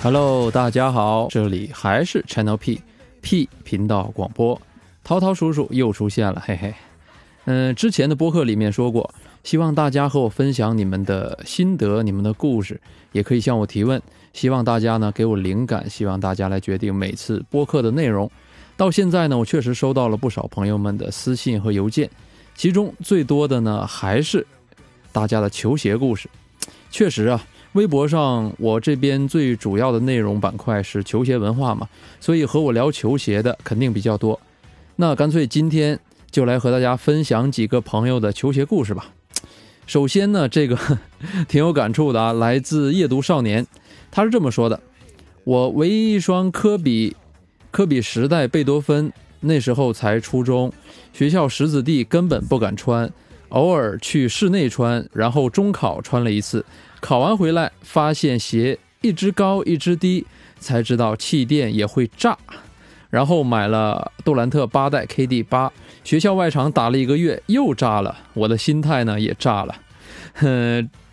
Hello，大家好，这里还是 Channel P P 频道广播，涛涛叔叔又出现了，嘿嘿。嗯，之前的播客里面说过，希望大家和我分享你们的心得、你们的故事，也可以向我提问。希望大家呢给我灵感，希望大家来决定每次播客的内容。到现在呢，我确实收到了不少朋友们的私信和邮件，其中最多的呢还是大家的球鞋故事。确实啊。微博上，我这边最主要的内容板块是球鞋文化嘛，所以和我聊球鞋的肯定比较多。那干脆今天就来和大家分享几个朋友的球鞋故事吧。首先呢，这个 挺有感触的啊，来自夜读少年，他是这么说的：我唯一一双科比，科比时代贝多芬，那时候才初中，学校十子弟根本不敢穿，偶尔去室内穿，然后中考穿了一次。考完回来，发现鞋一只高一只低，才知道气垫也会炸。然后买了杜兰特八代 KD 八，学校外场打了一个月又炸了，我的心态呢也炸了。哼，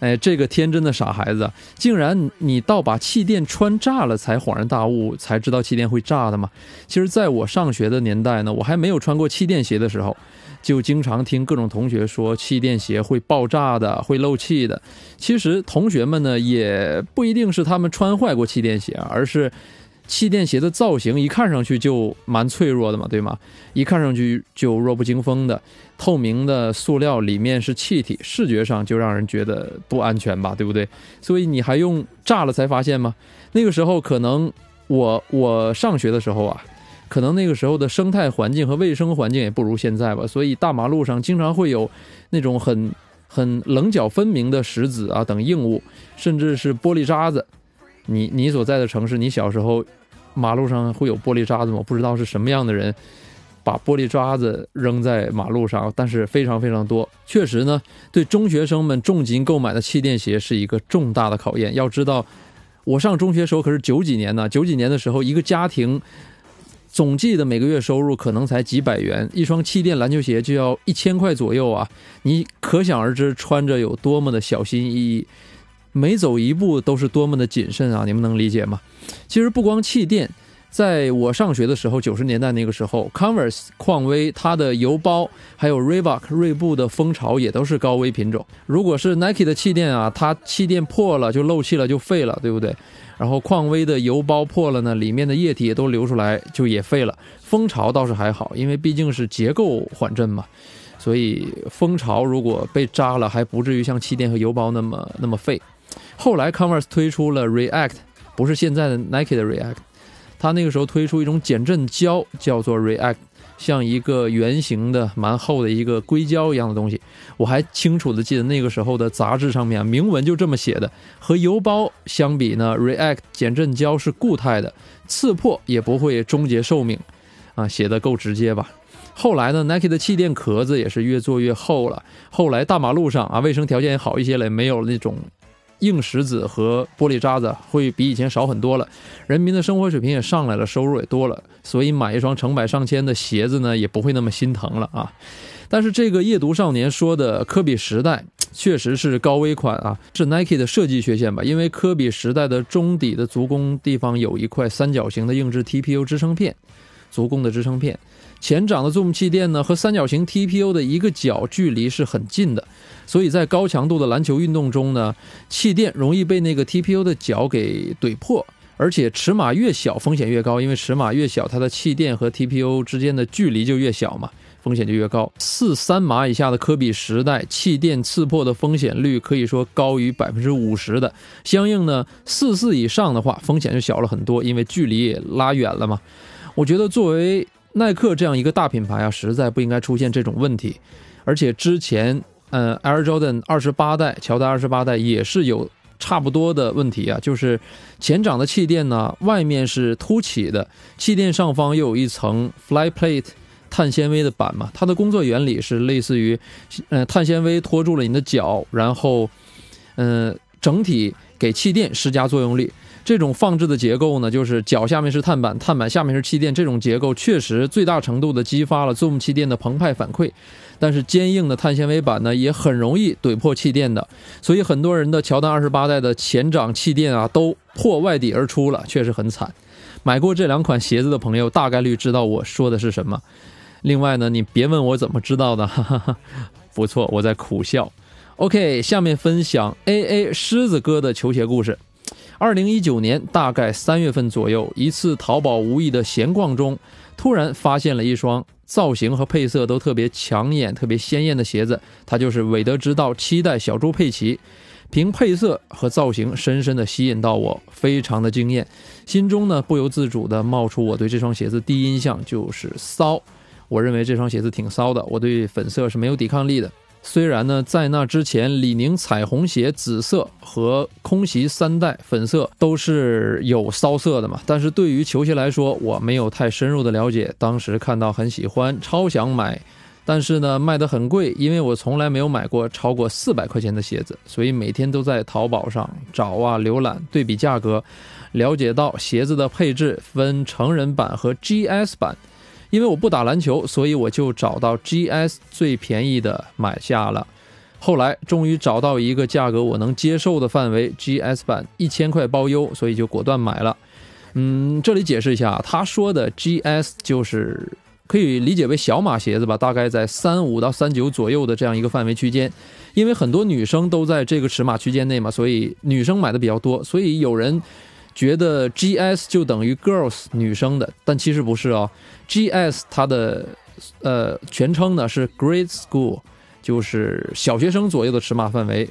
哎，这个天真的傻孩子，竟然你到把气垫穿炸了才恍然大悟，才知道气垫会炸的吗？其实，在我上学的年代呢，我还没有穿过气垫鞋的时候。就经常听各种同学说气垫鞋会爆炸的，会漏气的。其实同学们呢，也不一定是他们穿坏过气垫鞋，而是气垫鞋的造型一看上去就蛮脆弱的嘛，对吗？一看上去就弱不禁风的，透明的塑料里面是气体，视觉上就让人觉得不安全吧，对不对？所以你还用炸了才发现吗？那个时候可能我我上学的时候啊。可能那个时候的生态环境和卫生环境也不如现在吧，所以大马路上经常会有那种很很棱角分明的石子啊等硬物，甚至是玻璃渣子。你你所在的城市，你小时候马路上会有玻璃渣子吗？不知道是什么样的人把玻璃渣子扔在马路上，但是非常非常多。确实呢，对中学生们重金购买的气垫鞋是一个重大的考验。要知道，我上中学时候可是九几年呢，九几年的时候一个家庭。总计的每个月收入可能才几百元，一双气垫篮球鞋就要一千块左右啊！你可想而知穿着有多么的小心翼翼，每走一步都是多么的谨慎啊！你们能理解吗？其实不光气垫。在我上学的时候，九十年代那个时候，Converse、匡威它的油包，还有 Reebok、锐步的蜂巢也都是高危品种。如果是 Nike 的气垫啊，它气垫破了就漏气了就废了，对不对？然后匡威的油包破了呢，里面的液体也都流出来就也废了。蜂巢倒是还好，因为毕竟是结构缓震嘛，所以蜂巢如果被扎了，还不至于像气垫和油包那么那么废。后来 Converse 推出了 React，不是现在的 Nike 的 React。他那个时候推出一种减震胶，叫做 React，像一个圆形的、蛮厚的一个硅胶一样的东西。我还清楚的记得那个时候的杂志上面啊明文就这么写的。和邮包相比呢，React 减震胶是固态的，刺破也不会终结寿命。啊，写的够直接吧？后来呢，Nike 的气垫壳子也是越做越厚了。后来大马路上啊，卫生条件也好一些了，没有那种。硬石子和玻璃渣子会比以前少很多了，人民的生活水平也上来了，收入也多了，所以买一双成百上千的鞋子呢，也不会那么心疼了啊。但是这个夜读少年说的科比时代确实是高危款啊，是 Nike 的设计缺陷吧？因为科比时代的中底的足弓地方有一块三角形的硬质 TPU 支撑片，足弓的支撑片。前掌的 Zoom 气垫呢，和三角形 TPU 的一个角距离是很近的，所以在高强度的篮球运动中呢，气垫容易被那个 TPU 的角给怼破，而且尺码越小风险越高，因为尺码越小，它的气垫和 TPU 之间的距离就越小嘛，风险就越高。四三码以下的科比时代气垫刺破的风险率可以说高于百分之五十的，相应呢，四四以上的话风险就小了很多，因为距离也拉远了嘛。我觉得作为耐克这样一个大品牌啊，实在不应该出现这种问题。而且之前，呃，Air Jordan 二十八代、乔丹二十八代也是有差不多的问题啊，就是前掌的气垫呢，外面是凸起的，气垫上方又有一层 Fly Plate 碳纤维的板嘛。它的工作原理是类似于，呃，碳纤维托住了你的脚，然后，嗯，整体给气垫施加作用力。这种放置的结构呢，就是脚下面是碳板，碳板下面是气垫，这种结构确实最大程度的激发了 Zoom 气垫的澎湃反馈。但是坚硬的碳纤维板呢，也很容易怼破气垫的，所以很多人的乔丹二十八代的前掌气垫啊，都破外底而出了，确实很惨。买过这两款鞋子的朋友，大概率知道我说的是什么。另外呢，你别问我怎么知道的，哈哈哈，不错，我在苦笑。OK，下面分享 AA 狮子哥的球鞋故事。二零一九年大概三月份左右，一次淘宝无意的闲逛中，突然发现了一双造型和配色都特别抢眼、特别鲜艳的鞋子，它就是韦德之道七代小猪佩奇。凭配色和造型，深深的吸引到我，非常的惊艳，心中呢不由自主的冒出我对这双鞋子第一印象就是骚。我认为这双鞋子挺骚的，我对粉色是没有抵抗力的。虽然呢，在那之前，李宁彩虹鞋紫色和空袭三代粉色都是有骚色的嘛，但是对于球鞋来说，我没有太深入的了解。当时看到很喜欢，超想买，但是呢，卖的很贵，因为我从来没有买过超过四百块钱的鞋子，所以每天都在淘宝上找啊，浏览对比价格，了解到鞋子的配置分成人版和 GS 版。因为我不打篮球，所以我就找到 GS 最便宜的买下了。后来终于找到一个价格我能接受的范围，GS 版一千块包邮，所以就果断买了。嗯，这里解释一下，他说的 GS 就是可以理解为小码鞋子吧，大概在三五到三九左右的这样一个范围区间。因为很多女生都在这个尺码区间内嘛，所以女生买的比较多，所以有人。觉得 G S 就等于 girls 女生的，但其实不是哦。G S 它的呃全称呢是 grade school，就是小学生左右的尺码范围，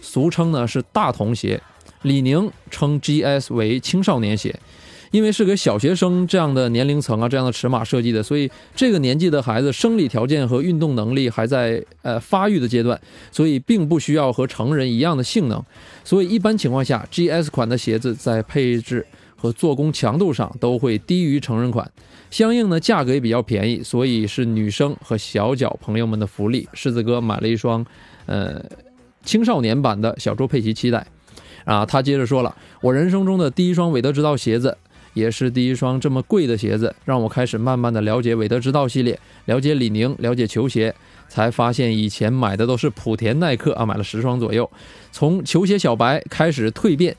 俗称呢是大童鞋。李宁称 G S 为青少年鞋。因为是给小学生这样的年龄层啊，这样的尺码设计的，所以这个年纪的孩子生理条件和运动能力还在呃发育的阶段，所以并不需要和成人一样的性能。所以一般情况下，GS 款的鞋子在配置和做工强度上都会低于成人款，相应呢价格也比较便宜，所以是女生和小脚朋友们的福利。狮子哥买了一双呃青少年版的小猪佩奇七代，啊，他接着说了，我人生中的第一双韦德之道鞋子。也是第一双这么贵的鞋子，让我开始慢慢的了解韦德之道系列，了解李宁，了解球鞋，才发现以前买的都是莆田耐克啊，买了十双左右。从球鞋小白开始蜕变，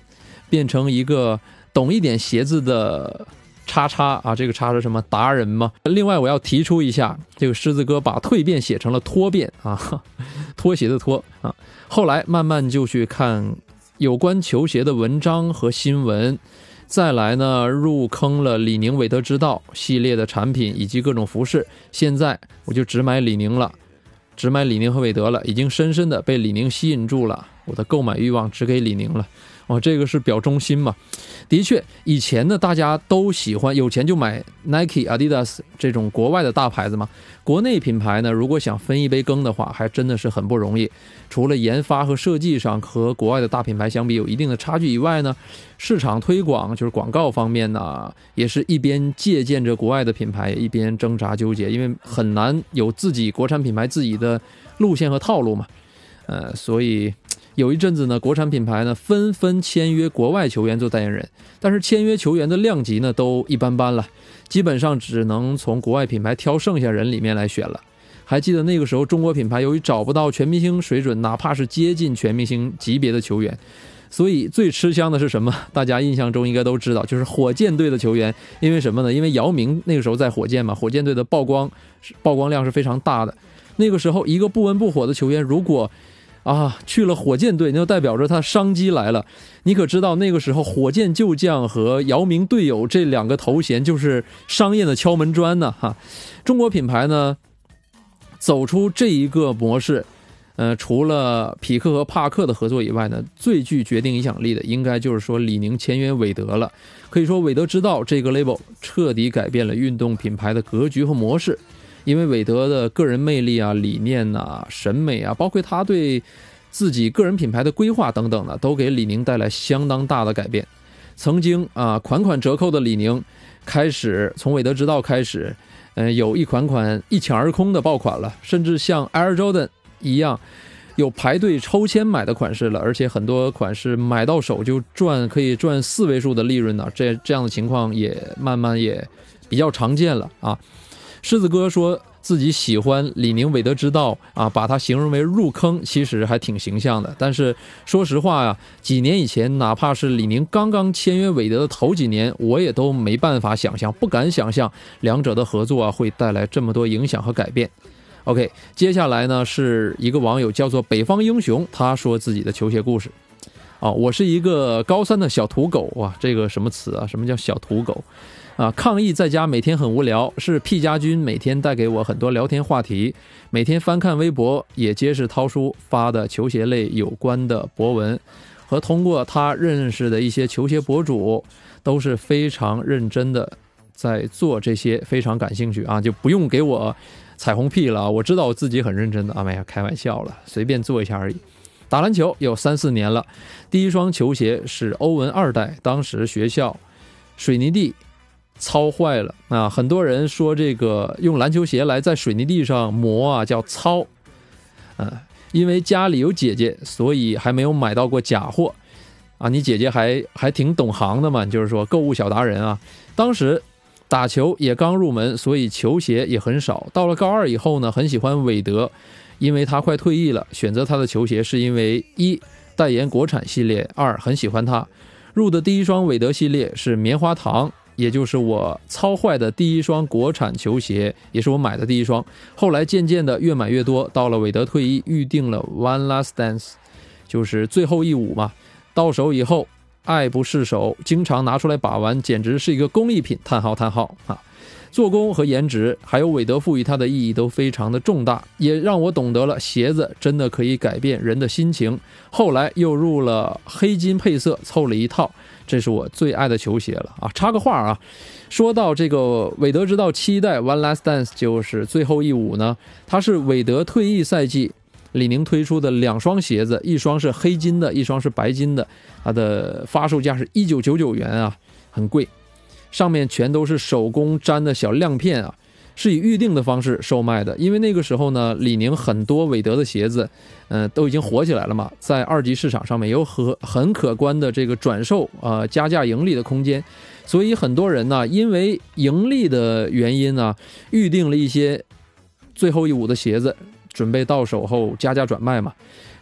变成一个懂一点鞋子的叉叉啊，这个叉是什么达人吗？另外我要提出一下，这个狮子哥把蜕变写成了脱变啊，拖鞋的拖啊。后来慢慢就去看有关球鞋的文章和新闻。再来呢，入坑了李宁韦德之道系列的产品以及各种服饰。现在我就只买李宁了，只买李宁和韦德了，已经深深的被李宁吸引住了，我的购买欲望只给李宁了。哦，这个是表忠心嘛？的确，以前呢，大家都喜欢有钱就买 Nike、Adidas 这种国外的大牌子嘛。国内品牌呢，如果想分一杯羹的话，还真的是很不容易。除了研发和设计上和国外的大品牌相比有一定的差距以外呢，市场推广就是广告方面呢，也是一边借鉴着国外的品牌，一边挣扎纠结，因为很难有自己国产品牌自己的路线和套路嘛。呃，所以。有一阵子呢，国产品牌呢纷纷签约国外球员做代言人，但是签约球员的量级呢都一般般了，基本上只能从国外品牌挑剩下人里面来选了。还记得那个时候，中国品牌由于找不到全明星水准，哪怕是接近全明星级别的球员，所以最吃香的是什么？大家印象中应该都知道，就是火箭队的球员。因为什么呢？因为姚明那个时候在火箭嘛，火箭队的曝光曝光量是非常大的。那个时候，一个不温不火的球员，如果啊，去了火箭队，那就代表着他商机来了。你可知道那个时候，火箭旧将和姚明队友这两个头衔就是商业的敲门砖呢？哈，中国品牌呢，走出这一个模式，呃，除了匹克和帕克的合作以外呢，最具决定影响力的，应该就是说李宁签约韦德了。可以说，韦德之道这个 label 彻底改变了运动品牌的格局和模式。因为韦德的个人魅力啊、理念呐、审美啊，包括他对自己个人品牌的规划等等的，都给李宁带来相当大的改变。曾经啊，款款折扣的李宁，开始从韦德之道开始，嗯，有一款款一抢而空的爆款了，甚至像 Air Jordan 一样，有排队抽签买的款式了，而且很多款式买到手就赚，可以赚四位数的利润呢。这这样的情况也慢慢也比较常见了啊。狮子哥说自己喜欢李宁韦德之道啊，把它形容为入坑，其实还挺形象的。但是说实话呀，几年以前，哪怕是李宁刚刚签约韦德的头几年，我也都没办法想象，不敢想象两者的合作啊会带来这么多影响和改变。OK，接下来呢是一个网友叫做北方英雄，他说自己的球鞋故事。哦，我是一个高三的小土狗哇，这个什么词啊？什么叫小土狗？啊，抗议在家每天很无聊，是 P 家军每天带给我很多聊天话题。每天翻看微博，也皆是涛叔发的球鞋类有关的博文，和通过他认识的一些球鞋博主，都是非常认真的在做这些，非常感兴趣啊，就不用给我。彩虹屁了我知道我自己很认真的啊，没有，开玩笑了，随便做一下而已。打篮球有三四年了，第一双球鞋是欧文二代，当时学校水泥地操坏了啊，很多人说这个用篮球鞋来在水泥地上磨啊叫操，嗯，因为家里有姐姐，所以还没有买到过假货啊。你姐姐还还挺懂行的嘛，就是说购物小达人啊，当时。打球也刚入门，所以球鞋也很少。到了高二以后呢，很喜欢韦德，因为他快退役了。选择他的球鞋是因为一代言国产系列，二很喜欢他。入的第一双韦德系列是棉花糖，也就是我操坏的第一双国产球鞋，也是我买的第一双。后来渐渐的越买越多，到了韦德退役，预定了 One Last Dance，就是最后一舞嘛。到手以后。爱不释手，经常拿出来把玩，简直是一个工艺品！叹号叹号啊！做工和颜值，还有韦德赋予它的意义都非常的重大，也让我懂得了鞋子真的可以改变人的心情。后来又入了黑金配色，凑了一套，这是我最爱的球鞋了啊！插个话啊，说到这个韦德之道七代 One Last Dance，就是最后一舞呢，它是韦德退役赛季。李宁推出的两双鞋子，一双是黑金的，一双是白金的，它的发售价是一九九九元啊，很贵。上面全都是手工粘的小亮片啊，是以预定的方式售卖的。因为那个时候呢，李宁很多韦德的鞋子，嗯，都已经火起来了嘛，在二级市场上面有很很可观的这个转售啊加价盈利的空间，所以很多人呢，因为盈利的原因呢，预定了一些最后一舞的鞋子。准备到手后加价转卖嘛，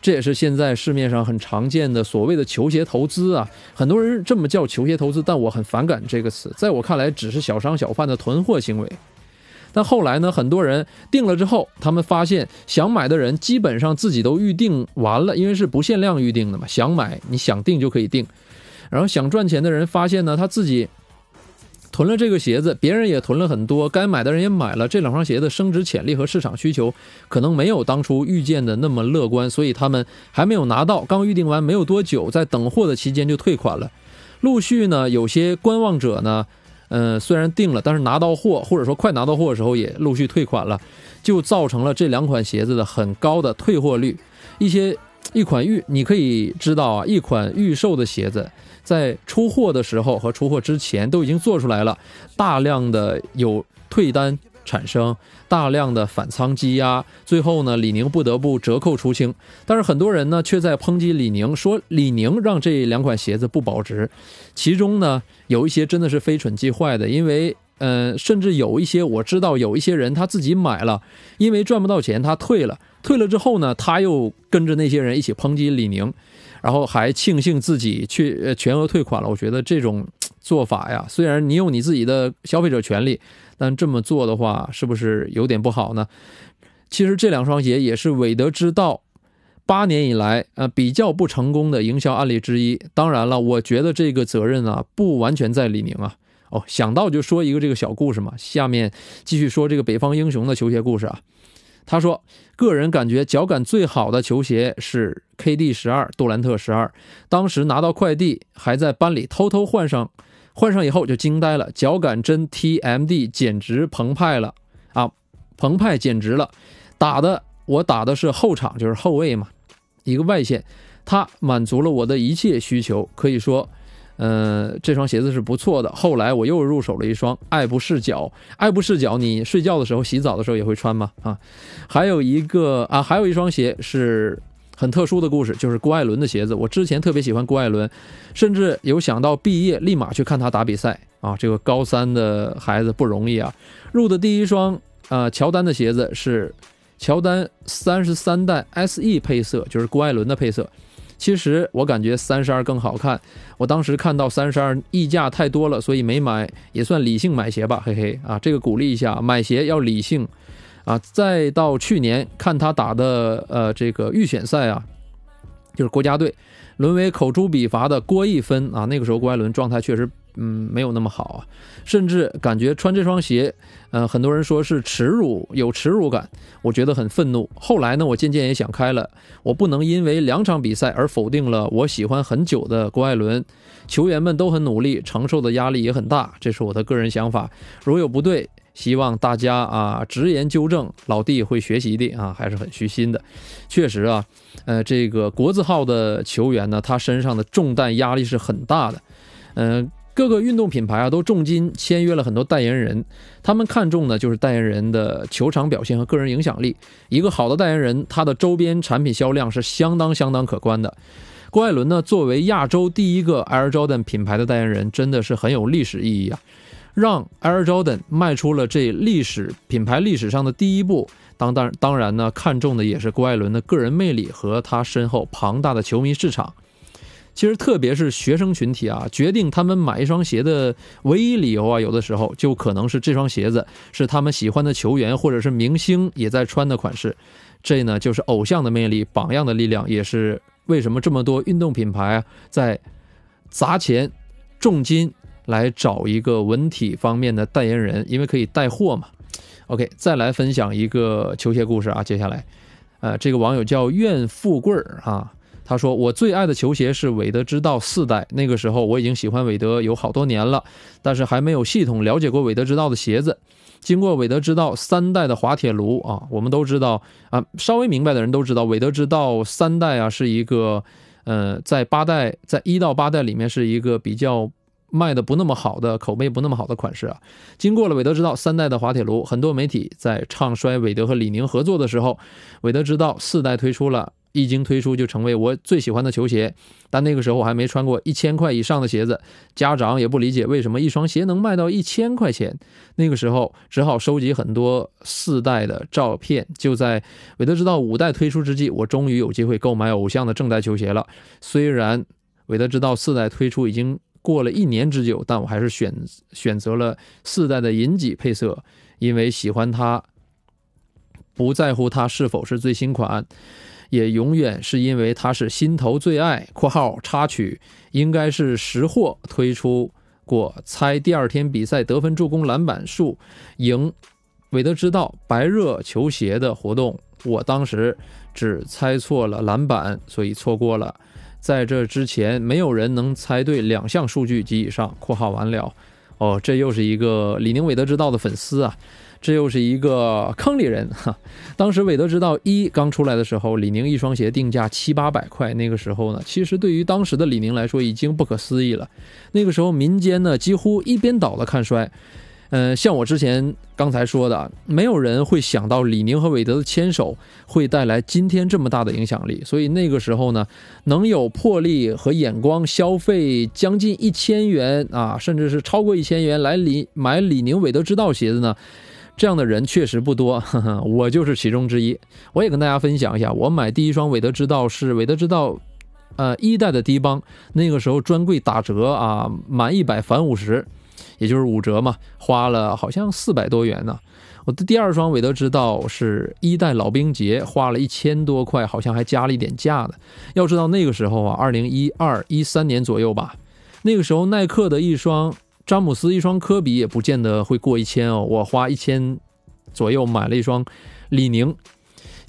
这也是现在市面上很常见的所谓的球鞋投资啊。很多人这么叫球鞋投资，但我很反感这个词，在我看来只是小商小贩的囤货行为。但后来呢，很多人定了之后，他们发现想买的人基本上自己都预定完了，因为是不限量预定的嘛，想买你想定就可以定。然后想赚钱的人发现呢，他自己。囤了这个鞋子，别人也囤了很多，该买的人也买了。这两双鞋的升值潜力和市场需求可能没有当初预见的那么乐观，所以他们还没有拿到，刚预定完没有多久，在等货的期间就退款了。陆续呢，有些观望者呢，嗯，虽然定了，但是拿到货或者说快拿到货的时候也陆续退款了，就造成了这两款鞋子的很高的退货率。一些一款预，你可以知道啊，一款预售的鞋子。在出货的时候和出货之前都已经做出来了，大量的有退单产生，大量的反仓积压，最后呢，李宁不得不折扣出清。但是很多人呢却在抨击李宁，说李宁让这两款鞋子不保值。其中呢有一些真的是非蠢即坏的，因为嗯，甚至有一些我知道有一些人他自己买了，因为赚不到钱他退了，退了之后呢他又跟着那些人一起抨击李宁。然后还庆幸自己去全额退款了，我觉得这种做法呀，虽然你有你自己的消费者权利，但这么做的话，是不是有点不好呢？其实这两双鞋也是韦德之道八年以来呃比较不成功的营销案例之一。当然了，我觉得这个责任啊不完全在李宁啊。哦，想到就说一个这个小故事嘛。下面继续说这个北方英雄的球鞋故事啊。他说，个人感觉脚感最好的球鞋是 KD 十二杜兰特十二。当时拿到快递，还在班里偷偷换上，换上以后就惊呆了，脚感真 TMD，简直澎湃了啊！澎湃简直了，打的我打的是后场，就是后卫嘛，一个外线，它满足了我的一切需求，可以说。嗯，这双鞋子是不错的。后来我又入手了一双爱不释脚，爱不释脚，你睡觉的时候、洗澡的时候也会穿吗？啊，还有一个啊，还有一双鞋是很特殊的故事，就是郭艾伦的鞋子。我之前特别喜欢郭艾伦，甚至有想到毕业立马去看他打比赛啊。这个高三的孩子不容易啊，入的第一双啊乔丹的鞋子是乔丹三十三代 SE 配色，就是郭艾伦的配色。其实我感觉三十二更好看。我当时看到三十二溢价太多了，所以没买，也算理性买鞋吧，嘿嘿啊，这个鼓励一下，买鞋要理性啊。再到去年看他打的呃这个预选赛啊，就是国家队沦为口诛笔伐的郭一芬啊，那个时候郭艾伦状态确实。嗯，没有那么好啊，甚至感觉穿这双鞋，呃，很多人说是耻辱，有耻辱感，我觉得很愤怒。后来呢，我渐渐也想开了，我不能因为两场比赛而否定了我喜欢很久的郭艾伦。球员们都很努力，承受的压力也很大，这是我的个人想法。如有不对，希望大家啊直言纠正，老弟会学习的啊，还是很虚心的。确实啊，呃，这个国字号的球员呢，他身上的重担压力是很大的，嗯。各个运动品牌啊，都重金签约了很多代言人，他们看重的就是代言人的球场表现和个人影响力。一个好的代言人，他的周边产品销量是相当相当可观的。郭艾伦呢，作为亚洲第一个 Air Jordan 品牌的代言人，真的是很有历史意义啊！让 Air Jordan 迈出了这历史品牌历史上的第一步。当当当然呢，看重的也是郭艾伦的个人魅力和他身后庞大的球迷市场。其实，特别是学生群体啊，决定他们买一双鞋的唯一理由啊，有的时候就可能是这双鞋子是他们喜欢的球员或者是明星也在穿的款式。这呢，就是偶像的魅力、榜样的力量，也是为什么这么多运动品牌啊在砸钱、重金来找一个文体方面的代言人，因为可以带货嘛。OK，再来分享一个球鞋故事啊，接下来，呃，这个网友叫愿富贵儿啊。他说：“我最爱的球鞋是韦德之道四代。那个时候我已经喜欢韦德有好多年了，但是还没有系统了解过韦德之道的鞋子。经过韦德之道三代的滑铁卢啊，我们都知道啊，稍微明白的人都知道，韦德之道三代啊是一个，呃，在八代，在一到八代里面是一个比较卖的不那么好的口碑不那么好的款式啊。经过了韦德之道三代的滑铁卢，很多媒体在唱衰韦德和李宁合作的时候，韦德之道四代推出了。”一经推出就成为我最喜欢的球鞋，但那个时候我还没穿过一千块以上的鞋子，家长也不理解为什么一双鞋能卖到一千块钱。那个时候只好收集很多四代的照片。就在韦德之道五代推出之际，我终于有机会购买偶像的正代球鞋了。虽然韦德之道四代推出已经过了一年之久，但我还是选选择了四代的银脊配色，因为喜欢它，不在乎它是否是最新款。也永远是因为它是心头最爱（括号插曲），应该是识货推出过猜第二天比赛得分、助攻、篮板数，赢韦德之道白热球鞋的活动。我当时只猜错了篮板，所以错过了。在这之前，没有人能猜对两项数据及以上（括号完了）。哦，这又是一个李宁韦德之道的粉丝啊。这又是一个坑里人哈！当时韦德之道一刚出来的时候，李宁一双鞋定价七八百块。那个时候呢，其实对于当时的李宁来说已经不可思议了。那个时候民间呢几乎一边倒的看衰。嗯，像我之前刚才说的，没有人会想到李宁和韦德的牵手会带来今天这么大的影响力。所以那个时候呢，能有魄力和眼光消费将近一千元啊，甚至是超过一千元来李买李宁韦德之道鞋子呢？这样的人确实不多，我就是其中之一。我也跟大家分享一下，我买第一双韦德之道是韦德之道，呃，一代的低帮，那个时候专柜打折啊，满一百返五十，也就是五折嘛，花了好像四百多元呢。我的第二双韦德之道是一代老兵节，花了一千多块，好像还加了一点价的。要知道那个时候啊，二零一二一三年左右吧，那个时候耐克的一双。詹姆斯一双科比也不见得会过一千哦，我花一千左右买了一双李宁。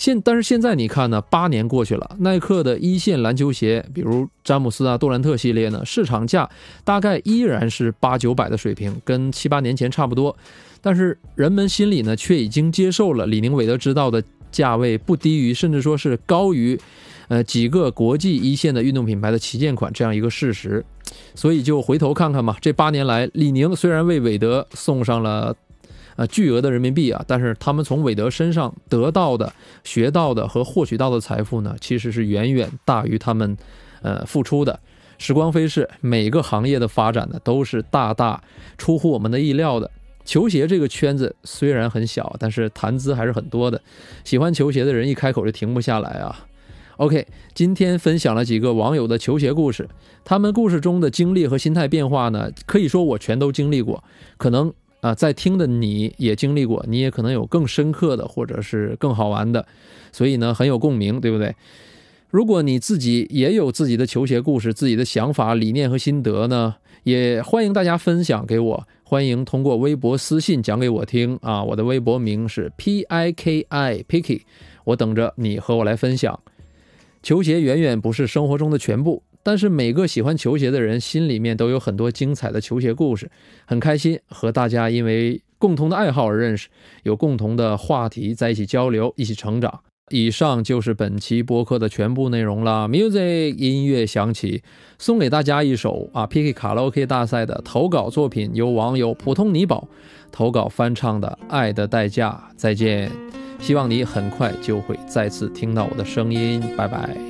现但是现在你看呢，八年过去了，耐克的一线篮球鞋，比如詹姆斯啊、杜兰特系列呢，市场价大概依然是八九百的水平，跟七八年前差不多。但是人们心里呢，却已经接受了李宁韦德之道的价位不低于，甚至说是高于。呃，几个国际一线的运动品牌的旗舰款这样一个事实，所以就回头看看嘛。这八年来，李宁虽然为韦德送上了，呃巨额的人民币啊，但是他们从韦德身上得到的、学到的和获取到的财富呢，其实是远远大于他们呃付出的。时光飞逝，每个行业的发展呢，都是大大出乎我们的意料的。球鞋这个圈子虽然很小，但是谈资还是很多的。喜欢球鞋的人一开口就停不下来啊。OK，今天分享了几个网友的球鞋故事，他们故事中的经历和心态变化呢，可以说我全都经历过。可能啊，在听的你也经历过，你也可能有更深刻的或者是更好玩的，所以呢很有共鸣，对不对？如果你自己也有自己的球鞋故事、自己的想法、理念和心得呢，也欢迎大家分享给我。欢迎通过微博私信讲给我听啊！我的微博名是 P I K I Picky，我等着你和我来分享。球鞋远远不是生活中的全部，但是每个喜欢球鞋的人心里面都有很多精彩的球鞋故事。很开心和大家因为共同的爱好而认识，有共同的话题在一起交流，一起成长。以上就是本期播客的全部内容了。Music 音乐响起，送给大家一首啊 PK 卡拉 OK 大赛的投稿作品，由网友普通尼宝投稿翻唱的《爱的代价》。再见，希望你很快就会再次听到我的声音。拜拜。